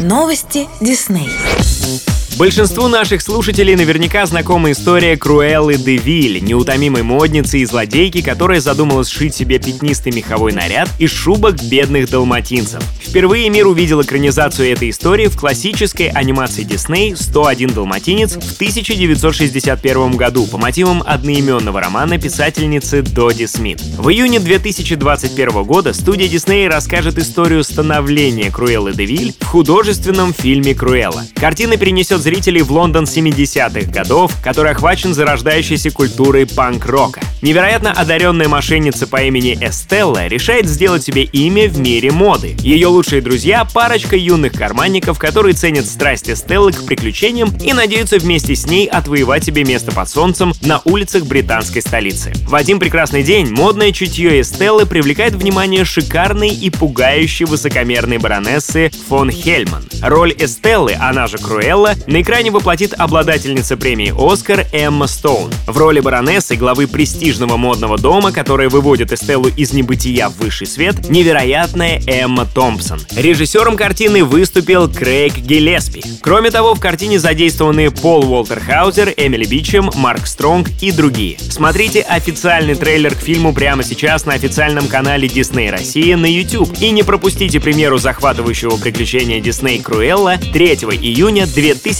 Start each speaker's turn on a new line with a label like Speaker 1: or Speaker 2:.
Speaker 1: Новости Дисней.
Speaker 2: Большинству наших слушателей наверняка знакома история Круэллы де Виль, неутомимой модницы и злодейки, которая задумалась сшить себе пятнистый меховой наряд из шубок бедных далматинцев. Впервые мир увидел экранизацию этой истории в классической анимации Дисней «101 далматинец» в 1961 году по мотивам одноименного романа писательницы Доди Смит. В июне 2021 года студия Дисней расскажет историю становления Круэллы де Виль в художественном фильме «Круэлла». Картина перенесет зрителей в Лондон 70-х годов, который охвачен зарождающейся культурой панк-рока. Невероятно одаренная мошенница по имени Эстелла решает сделать себе имя в мире моды. Ее лучшие друзья — парочка юных карманников, которые ценят страсти Стеллы к приключениям и надеются вместе с ней отвоевать себе место под солнцем на улицах британской столицы. В один прекрасный день модное чутье Эстеллы привлекает внимание шикарной и пугающей высокомерной баронессы фон Хельман. Роль Эстеллы, она же Круэлла, на экране воплотит обладательница премии «Оскар» Эмма Стоун. В роли баронессы, главы престижного модного дома, которая выводит Эстеллу из небытия в высший свет, невероятная Эмма Томпсон. Режиссером картины выступил Крейг Гиллеспи. Кроме того, в картине задействованы Пол Уолтерхаузер, Эмили Бичем, Марк Стронг и другие. Смотрите официальный трейлер к фильму прямо сейчас на официальном канале Disney Россия на YouTube. И не пропустите премьеру захватывающего приключения Disney Круэлла 3 июня 2000